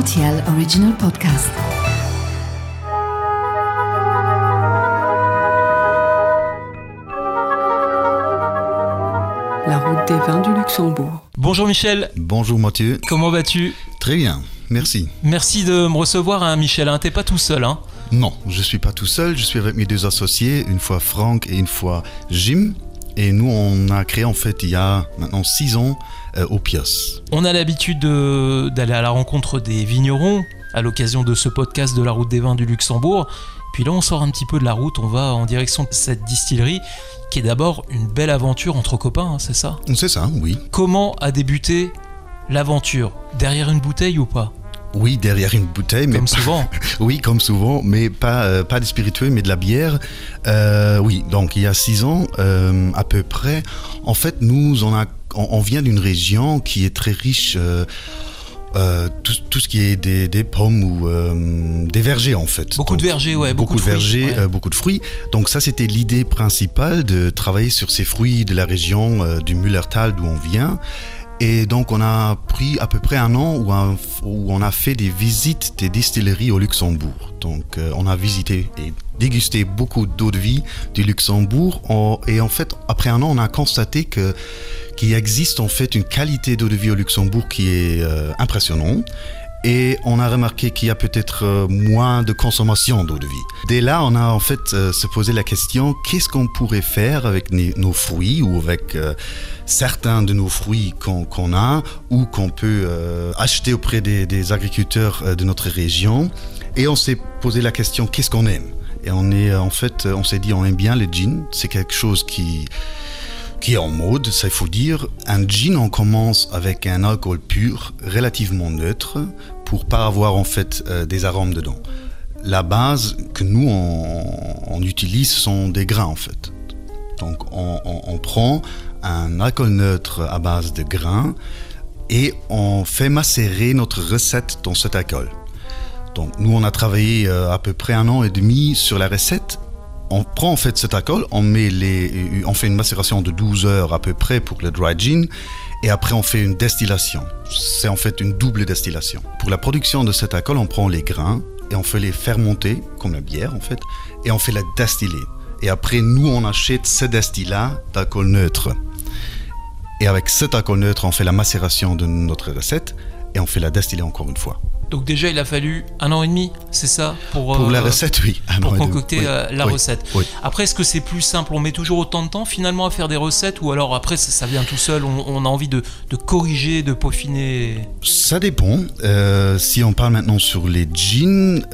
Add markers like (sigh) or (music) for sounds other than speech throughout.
RTL Original Podcast. La route des vins du Luxembourg. Bonjour Michel, Bonjour Mathieu. comment vas-tu? Très bien, merci. Merci de me recevoir, hein, Michel. Hein, T'es pas tout seul, hein? Non, je suis pas tout seul, je suis avec mes deux associés, une fois Franck et une fois Jim. Et nous, on a créé en fait il y a maintenant six ans euh, au Pios. On a l'habitude de- d'aller à la rencontre des vignerons à l'occasion de ce podcast de la route des vins du Luxembourg. Puis là, on sort un petit peu de la route, on va en direction de cette distillerie qui est d'abord une belle aventure entre copains, hein, c'est ça? C'est ça, oui. Comment a débuté l'aventure? Derrière une bouteille ou pas? Oui, derrière une bouteille, mais Comme souvent. (laughs) oui, comme souvent, mais pas euh, pas des spiritueux, mais de la bière. Euh, oui, donc il y a six ans euh, à peu près. En fait, nous, on a, on, on vient d'une région qui est très riche. euh, tout, tout ce qui est des, des pommes ou euh, des vergers en fait. Beaucoup de vergers, ouais, beaucoup Beaucoup, de de fruits, vergers, ouais. euh, beaucoup de fruits. Donc ça c'était l'idée principale de travailler sur ces fruits de la région du Mullertal d'où on vient. Et donc on a pris à peu près un an où, on a fait des visites des distilleries au Luxembourg. Donc euh, on a visité et dégusté beaucoup d'eau de vie du Luxembourg. Et en fait, après un an, on a constaté que qu'il existe en fait une qualité d'eau de vie au Luxembourg qui est euh, impressionnante. Et on a remarqué qu'il y a peut-être euh, moins de consommation d'eau de vie. Dès là, on a en fait euh, se posé la question qu'est-ce qu'on pourrait faire avec nos fruits ou avec euh, certains de nos fruits qu'on a ou qu'on peut acheter auprès des, agriculteurs de notre région? Et on s'est posé la question qu'est-ce qu'on aime? Et on est en fait, on s'est dit on aime bien le gin. C'est quelque chose qui qui est en mode, ça il faut dire. Un gin, on commence avec un alcool pur, relativement neutre, pour pas avoir en fait euh, des arômes dedans. La base que nous on, utilise sont des grains en fait. Donc on, on- on prend un alcool neutre à base de grains et on fait macérer notre recette dans cet alcool. Donc nous on a travaillé euh, à peu près un an et demi sur la recette on prend en fait cet alcool, on, met les, on fait une macération de 12 heures à peu près pour le dry gin, et après on fait une destillation. C'est en fait une double destillation. Pour la production de cet alcool, on prend les grains et on fait les fermenter, comme la bière en fait, et on fait la destiller. Et après, nous, on achète ce destillat d'alcool neutre. Et avec cet alcool neutre, on fait la macération de notre recette, et on fait la destiller encore une fois. Donc déjà, il a fallu un an et demi, c'est ça Pour, Pour la euh, recette, oui. un pour concocter Oui. euh, la Oui. recette. Oui. Après, est-ce que c'est plus simple On met toujours autant de temps finalement à faire des recettes ou alors après ça, ça vient tout seul on, on a envie de, de corriger, de peaufiner? Ça dépend. Euh, si on parle maintenant sur les jeans,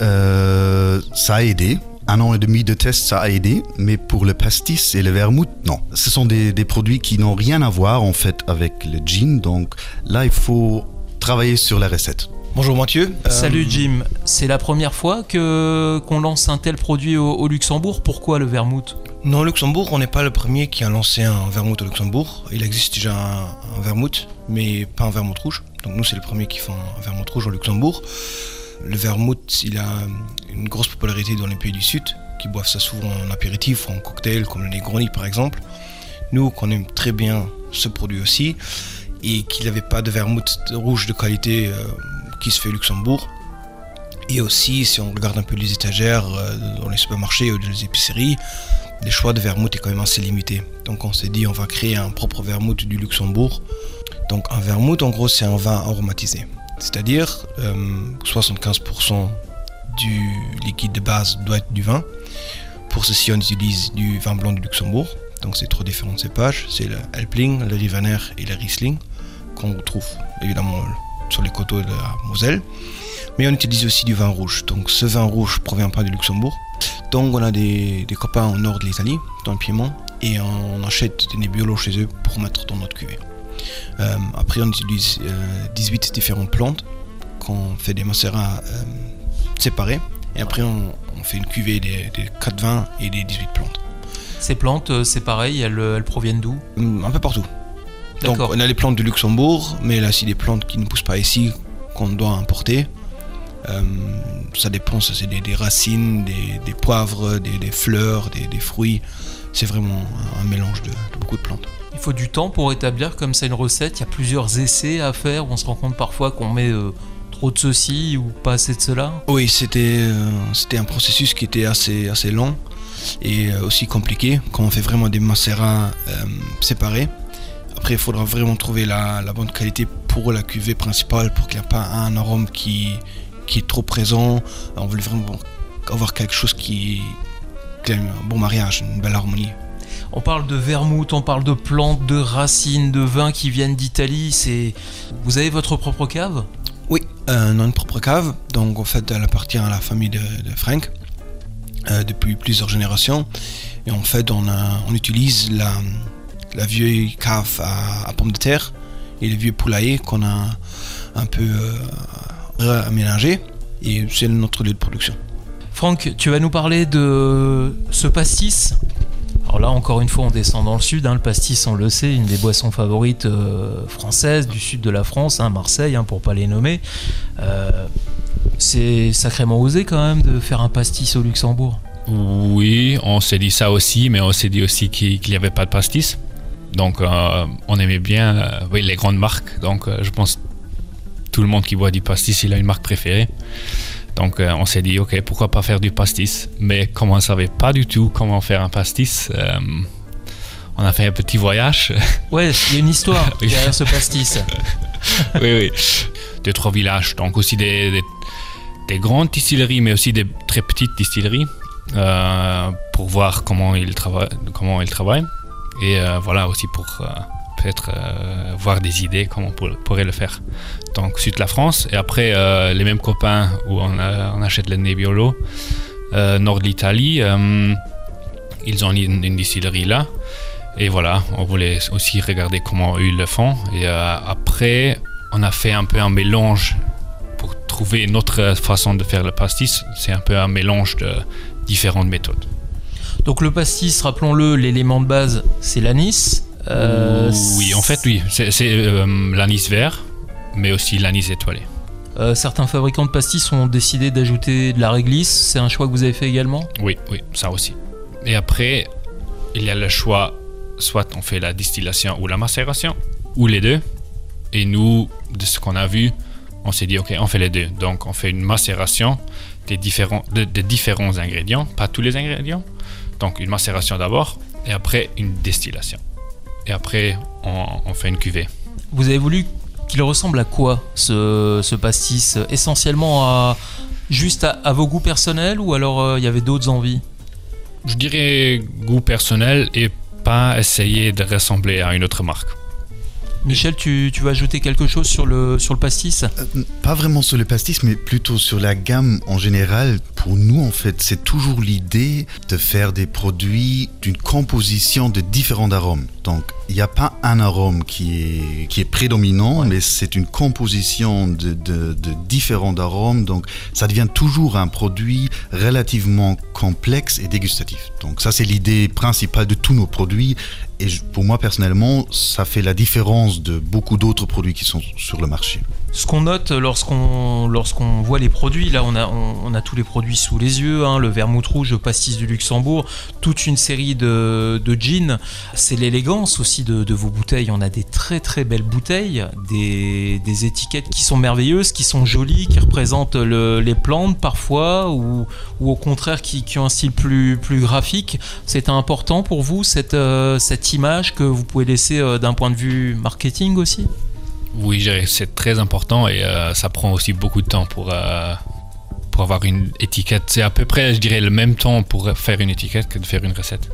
ça a aidé. Un an et demi de test, ça a aidé. Mais pour le pastis et le vermouth, non. Ce sont des, des produits qui n'ont rien à voir en fait avec le gin. Donc là, il faut travailler sur la recette. Bonjour Mathieu. Euh, Salut Jim, c'est la première fois que qu'on lance un tel produit au, au Luxembourg. Pourquoi le vermouth? Non, au Luxembourg, on n'est pas le premier qui a lancé un vermouth au Luxembourg. Il existe déjà un, un vermouth, mais pas un vermouth rouge. Donc nous, c'est le premier qui fait un, un vermouth rouge au Luxembourg. Le vermouth, il a une grosse popularité dans les pays du Sud, qui boivent ça souvent en apéritif ou en cocktail, comme le Negroni par exemple. Nous, qu'on aime très bien ce produit aussi, et qu'il n'avait pas de vermouth rouge de qualité euh, qui se fait au Luxembourg. Et aussi, si on regarde un peu les étagères euh, dans les supermarchés ou dans les épiceries, les choix de vermouth est quand même assez limité. Donc on s'est dit on va créer un propre vermouth du Luxembourg. Donc un vermouth en gros c'est un vin aromatisé. C'est-à-dire euh, 75% du liquide de base doit être du vin. Pour ceci on utilise du vin blanc du Luxembourg. Donc c'est trois différents cépages. C'est le Elbling, le Rivaner et le Riesling qu'on retrouve évidemment sur les coteaux de la Moselle. Mais on utilise aussi du vin rouge. Donc ce vin rouge provient pas du Luxembourg. Donc on a des, des copains au nord de l'Italie, dans le Piémont, et on achète des nébiolos chez eux pour mettre dans notre cuvée. Euh, après on utilise euh, 18 différentes plantes qu'on fait des macérats euh, séparés. Et après on, on fait une cuvée des, des 4 vins et des 18 plantes. Ces plantes, euh, c'est pareil, elles, elles proviennent d'où? Un peu partout. Donc on a les plantes du Luxembourg, mais a aussi des plantes qui ne poussent pas ici, qu'on doit importer. Euh, ça dépend, ça c'est des, des racines, des, des poivres, des, des fleurs, des, fruits. C'est vraiment un, un mélange de, de beaucoup de plantes. Il faut du temps pour établir comme ça une recette. Il y a plusieurs essais à faire. On se rend compte parfois qu'on met euh, Trop de ceci ou pas assez de cela Oui, c'était euh, c'était un processus qui était assez, assez long et euh, aussi compliqué quand on fait vraiment des macérats séparés. Après, il faudra vraiment trouver la, la bonne qualité pour la cuvée principale pour qu'il n'y ait pas un arôme qui, qui est trop présent. On voulait vraiment avoir quelque chose qui, qui a un bon mariage, une belle harmonie. On parle de vermouth, on parle de plantes, de racines, de vins qui viennent d'Italie. C'est vous avez votre propre cave? Oui, euh, on a une propre cave. Donc en fait, elle appartient à la famille de, de Frank euh, depuis plusieurs générations. Et en fait, on, a- on utilise la, la vieille cave à, à pommes de terre et les vieux poulaillers qu'on a un peu euh, aménagé. Et c'est notre lieu de production. Franck, tu vas nous parler de ce pastis. Alors là, encore une fois, on descend dans le sud. hein. Le pastis, on le sait, une des boissons favorites euh, françaises du sud de la France, hein, Marseille, hein, pour pas les nommer. Euh, c'est sacrément osé quand même de faire un pastis au Luxembourg. Oui, on s'est dit ça aussi, mais on s'est dit aussi qu'il n'y avait pas de pastis. Donc, euh, on aimait bien euh, oui, les grandes marques. Donc, euh, je pense tout le monde qui boit du pastis, il a une marque préférée. Donc, on s'est dit, ok, pourquoi pas faire du pastis? Mais comme on ne savait pas du tout comment faire un pastis, on a fait un petit voyage. (laughs) Ouais, il y a une histoire (laughs) derrière ce pastis. (laughs) oui, oui. Deux, trois villages. Donc aussi des, des, des grandes distilleries, mais aussi des très petites distilleries pour voir comment ils. Comment ils travaillent. Et euh, voilà aussi pour euh, peut-être euh, voir des idées comment on pour- pourrait le faire. Donc sud de la France. Et après, les mêmes copains où on, achète le Nebbiolo, euh, nord de l'Italie, ils ont une, une distillerie là. Et voilà, on voulait aussi regarder comment ils le font. Et après, on a fait un peu un mélange pour trouver notre façon de faire le pastis. C'est un peu un mélange de différentes méthodes. Donc le pastis, rappelons-le, l'élément de base, c'est l'anis. Euh, oui, en fait, oui. C'est euh, l'anis vert, mais aussi l'anis étoilé. euh, certains fabricants de pastis ont décidé d'ajouter de la réglisse. C'est un choix que vous avez fait également? Oui, oui, ça aussi. Et après, il y a le choix, soit on fait la distillation ou la macération, ou les deux. Et nous, de ce qu'on a vu, on s'est dit, ok, on fait les deux. Donc, on fait une macération des différents, de, de différents ingrédients, pas tous les ingrédients. Donc, une macération d'abord, et après, une distillation. Et après, on, on fait une cuvée. Vous avez voulu qu'il ressemble à quoi ce, ce pastis? Essentiellement à juste à, à vos goûts personnels ou alors euh, il y avait d'autres envies? Je dirais goût personnel et pas essayer de ressembler à une autre marque. Michel, tu, tu vas ajouter quelque chose sur le, sur le pastis? Euh, Pas vraiment sur le pastis, mais plutôt sur la gamme en général. Pour nous, en fait, c'est toujours l'idée de faire des produits d'une composition de différents arômes. Donc, il n'y a pas un arôme qui est, qui est prédominant, mais c'est une composition de, de- de différents arômes. Donc, ça devient toujours un produit relativement complexe et dégustatif. Donc, ça, c'est l'idée principale de tous nos produits. Et pour moi, personnellement, ça fait la différence de beaucoup d'autres produits qui sont sur le marché. Ce qu'on note lorsqu'on voit les produits, là on a, on, a tous les produits sous les yeux, hein, le vermouth rouge, le pastis du Luxembourg, toute une série de, de jeans. C'est l'élégance aussi de, de vos bouteilles. On a des très très belles bouteilles, des, des étiquettes qui sont merveilleuses, qui sont jolies, qui représentent le- les plantes parfois, ou, ou au contraire qui, qui ont un style plus, plus graphique. C'est important pour vous cette, euh, cette image que vous pouvez laisser euh, d'un point de vue marketing aussi? Oui, c'est très important et euh, ça prend aussi beaucoup de temps pour, euh, pour avoir une étiquette. C'est à peu près, je dirais, le même temps pour faire une étiquette que de faire une recette.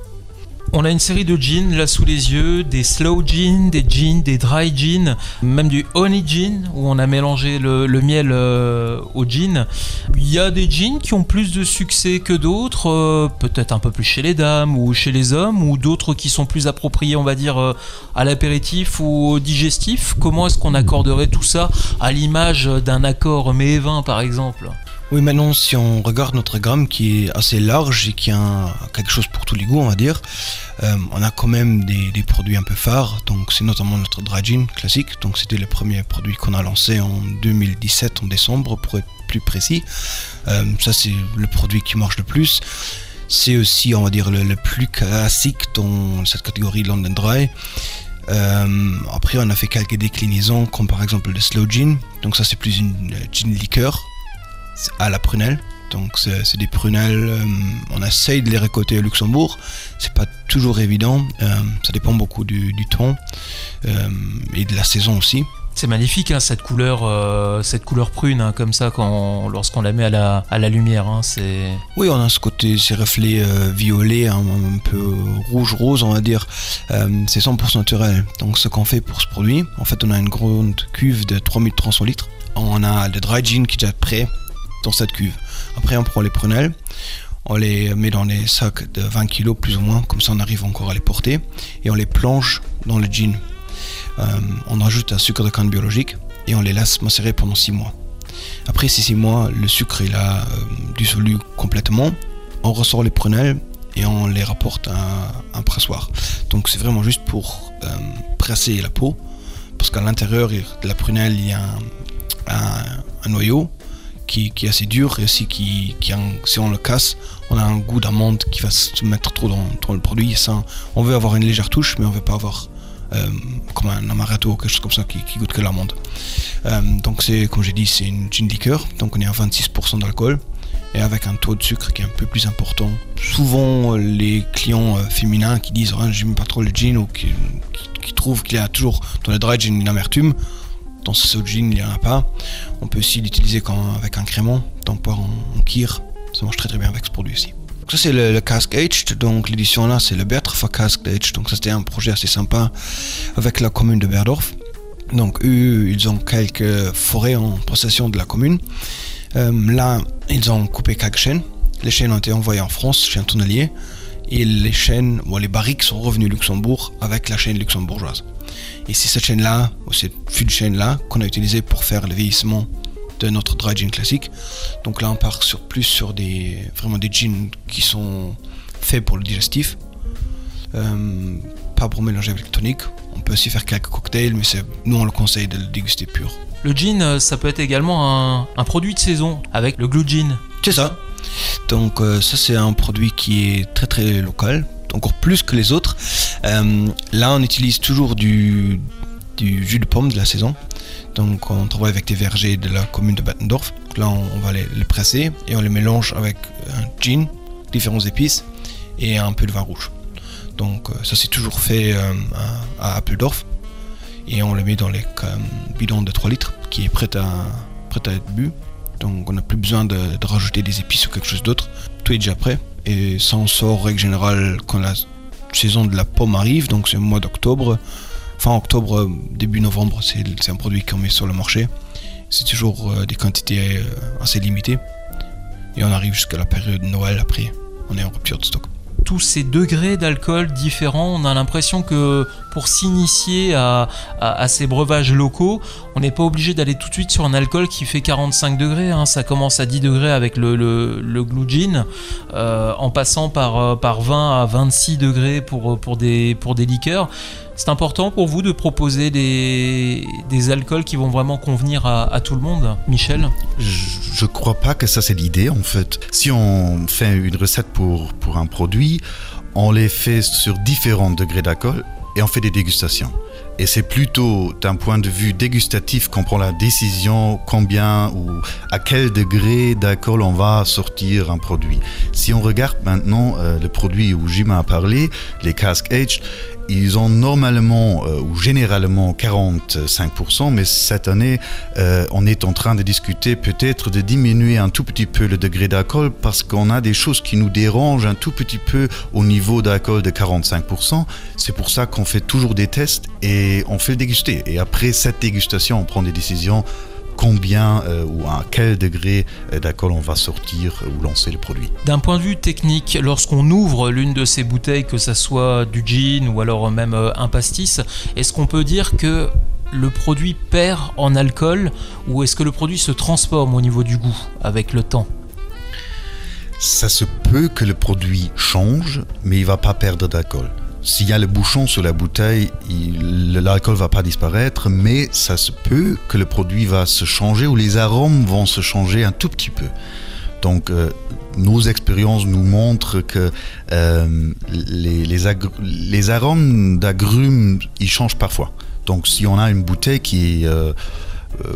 On a une série de jeans là sous les yeux, des slow jeans, des jeans, des dry jeans, même du honey jean où on a mélangé le, miel euh, au jean. Il y a des jeans qui ont plus de succès que d'autres, euh, peut-être un peu plus chez les dames ou chez les hommes, ou d'autres qui sont plus appropriés, on va dire, euh, à l'apéritif ou au digestif. Comment est-ce qu'on accorderait tout ça à l'image d'un accord mets et vin par exemple? Oui, maintenant, si on regarde notre gamme qui est assez large et qui a quelque chose pour tous les goûts, on va dire, euh, on a quand même des, produits un peu phares. Donc, c'est notamment notre dry gin classique. Donc, c'était le premier produit qu'on a lancé en 2017, en décembre, pour être plus précis. Euh, ça, c'est le produit qui marche le plus. C'est aussi, on va dire, le, plus classique dans cette catégorie London Dry. Euh, après, on a fait quelques déclinaisons, comme par exemple le slow gin. Donc ça, c'est plus une gin liqueur à la prunelle. Donc c'est des prunelles, euh, on essaye de les récolter au Luxembourg. C'est pas toujours évident. ça dépend beaucoup du, du ton et de la saison aussi. C'est magnifique hein, cette couleur, euh, cette couleur prune hein, comme ça quand lorsqu'on la met à la, à la lumière. Hein, c'est oui, on a ce côté, ces reflets euh, violets, un, peu rouge rose, on va dire. Euh, c'est 100% naturel. Donc ce qu'on fait pour ce produit, en fait, on a une grande cuve de 3300 litres. On a le dry gin qui est déjà prêt dans cette cuve. Après, on prend les prunelles, on les met dans des sacs de 20 kg plus ou moins, comme ça on arrive encore à les porter, et on les plonge dans le gin euh, on ajoute un sucre de canne biologique et on les laisse macérer pendant 6 mois. Après ces 6 mois, le sucre est là euh, dissolu complètement. On ressort les prunelles et on les rapporte à un pressoir. Donc c'est vraiment juste pour euh, presser la peau, parce qu'à l'intérieur de la prunelle, il y a un, noyau qui, est assez dur et aussi qui, si on le casse, on a un goût d'amande qui va se mettre trop dans, le produit. On veut avoir une légère touche, mais on veut pas avoir euh, comme un amaretto ou quelque chose comme ça qui, goûte que l'amande. Euh, donc c'est, comme j'ai dit, c'est une gin liqueur, donc on est à 26% d'alcool et avec un taux de sucre qui est un peu plus important. Souvent, les clients euh, féminins qui disent ah, j'aime pas trop le gin ou qui, trouvent qu'il y a toujours dans le dry gin une amertume, dans ce gin il n'y en a pas. On peut aussi l'utiliser avec un crément, donc pas en, en kir. Ça marche très très bien avec ce produit aussi. Ça c'est le, Cask Aged, donc l'édition là c'est le Bertrand Cask Aged, donc ça c'était un projet assez sympa avec la commune de Berdorf. Donc eux, ils ont quelques forêts en possession de la commune. Euh, là, ils ont coupé quelques chaînes. Les chaînes ont été envoyées en France chez un tonnelier. Et les chaînes, bon, les barriques sont revenues au Luxembourg avec la chaîne luxembourgeoise. Et c'est cette chaîne-là, ou cette de chaîne-là, qu'on a utilisé pour faire le vieillissement de notre dry gin classique. Donc là, on part sur, plus sur des, vraiment des gins qui sont faits pour le digestif. Euh, pas pour mélanger avec le tonic. On peut aussi faire quelques cocktails, mais nous on le conseille de le déguster pur. Le gin, euh, ça peut être également un, produit de saison avec le glue gin. C'est ça. Donc euh, ça c'est un produit qui est très très local, encore plus que les autres. là on utilise toujours du, jus de pomme de la saison. Donc on travaille avec des vergers de la commune de Bettendorf. Là on, va les, presser et on les mélange avec un gin, différentes épices et un peu de vin rouge. Donc euh, ça c'est toujours fait euh, à, Appeldorf et on le met dans les euh, bidons de 3 litres qui est prêt à être bu. Donc on n'a plus besoin de, rajouter des épices ou quelque chose d'autre. Tout est déjà prêt et ça on sort règle générale quand la saison de la pomme arrive, donc c'est le mois d'octobre fin octobre, euh, début novembre, c'est un produit qu'on met sur le marché. C'est toujours euh, des quantités euh, assez limitées. Et on arrive jusqu'à la période de Noël après, on est en rupture de stock tous ces degrés d'alcool différents, on a l'impression que pour s'initier à, ces breuvages locaux, on n'est pas obligé d'aller tout de suite sur un alcool qui fait 45 degrés. Hein. Ça commence à 10 degrés avec le, le, glue gin, en passant par, par 20 à 26 degrés pour, pour, pour des liqueurs. C'est important pour vous de proposer des, alcools qui vont vraiment convenir à, tout le monde, Michel? Je ne crois pas que ça c'est l'idée en fait. Si on fait une recette pour, pour un produit, on les fait sur différents degrés d'alcool et on fait des dégustations. Et c'est plutôt d'un point de vue dégustatif qu'on prend la décision combien ou à quel degré d'alcool on va sortir un produit. Si on regarde maintenant euh, le produit où Jim a parlé, les Cask Aged, ils ont normalement euh, ou généralement 45%, mais cette année, euh, on est en train de discuter peut-être de diminuer un tout petit peu le degré d'alcool parce qu'on a des choses qui nous dérangent un tout petit peu au niveau d'alcool de 45%. C'est pour ça qu'on fait toujours des tests et on fait le déguster. Et après cette dégustation, on prend des décisions combien euh, ou à quel degré euh, d'alcool on va sortir ou lancer le produit. D'un point de vue technique, lorsqu'on ouvre l'une de ces bouteilles, que ce soit du gin ou alors même euh, un pastis, est-ce qu'on peut dire que le produit perd en alcool ou est-ce que le produit se transforme au niveau du goût avec le temps? Ça se peut que le produit change, mais il va pas perdre d'alcool. S'il y a le bouchon sur la bouteille, l'alcool va pas disparaître, mais ça se peut que le produit va se changer ou les arômes vont se changer un tout petit peu. Donc, euh, nos expériences nous montrent que euh, les, les, arômes d'agrumes, ils changent parfois. Donc, si on a une bouteille qui euh,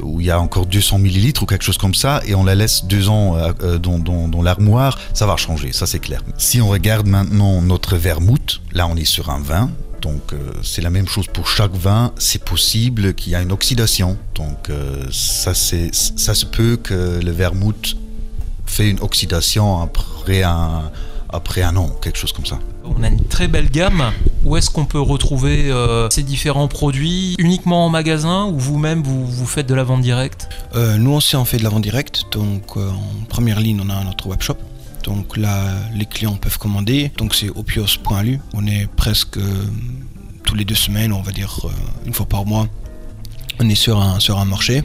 où il y a encore 200 millilitres ou quelque chose comme ça, et on la laisse deux ans dans, dans, dans l'armoire, ça va changer, ça c'est clair. Si on regarde maintenant notre vermouth, là on est sur un vin, donc euh, c'est la même chose pour chaque vin. C'est possible qu'il y ait une oxydation. Donc euh, ça, ça se peut que le vermouth fait une oxydation après un, après un an, quelque chose comme ça. On a une très belle gamme. Où est-ce qu'on peut retrouver euh, ces différents produits? Uniquement en magasin ou vous-même vous, vous faites de la vente directe? Nous aussi on fait de la vente directe. Donc en première ligne on a notre webshop donc là, les clients peuvent commander. Donc c'est opios.lu. On est presque euh, tous les deux semaines, on va dire euh, une fois par mois. On est sur un, sur un marché, euh,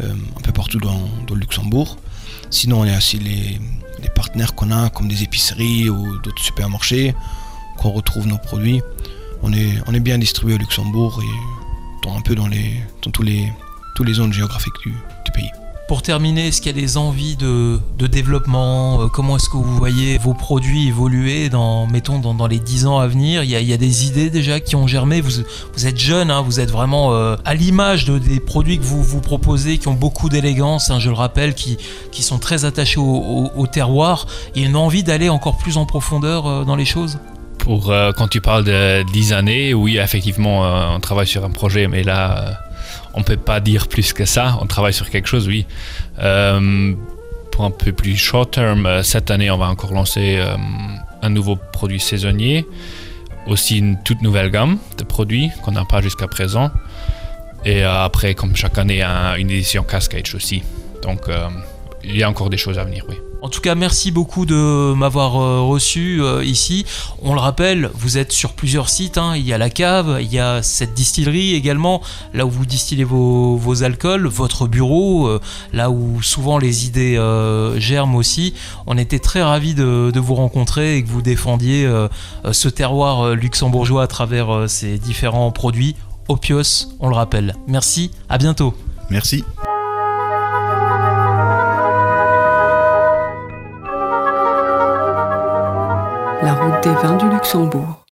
un peu partout dans, le Luxembourg. Sinon, on a aussi les, partenaires qu'on a, comme des épiceries ou d'autres supermarchés, qu'on retrouve nos produits. On est, bien distribué au Luxembourg et dans, un peu dans, tous les, tous les zones géographiques du. Pour terminer, est-ce qu'il y a des envies de, développement euh, Comment est-ce que vous voyez vos produits évoluer dans, mettons, dans, les 10 ans à venir? Il y, a, des idées déjà qui ont germé? Vous, êtes jeune, hein, vous êtes vraiment euh, à l'image de, des produits que vous vous proposez, qui ont beaucoup d'élégance, hein, je le rappelle, qui, sont très attachés au, terroir. Il y a envie d'aller encore plus en profondeur euh, dans les choses? Pour, quand tu parles de 10 années, oui, effectivement, on travaille sur un projet, mais là, on peut pas dire plus que ça. On travaille sur quelque chose, oui. Euh, pour un peu plus short term, euh, cette année, on va encore lancer euh, un nouveau produit saisonnier. Aussi une toute nouvelle gamme de produits qu'on n'a pas jusqu'à présent. Et après, comme chaque année, une édition Cascade aussi. Donc, il y a encore des choses à venir, oui. En tout cas, merci beaucoup de m'avoir euh, reçu euh, ici. On le rappelle, vous êtes sur plusieurs sites. Hein. Il y a la cave, il y a cette distillerie également, là où vous distillez vos, alcools, votre bureau, euh, là où souvent les idées germent aussi. On était très ravis de, de, vous rencontrer et que vous défendiez ce terroir luxembourgeois à travers ces différents produits. Opios, on le rappelle. Merci, à bientôt. Merci. Des vins du Luxembourg.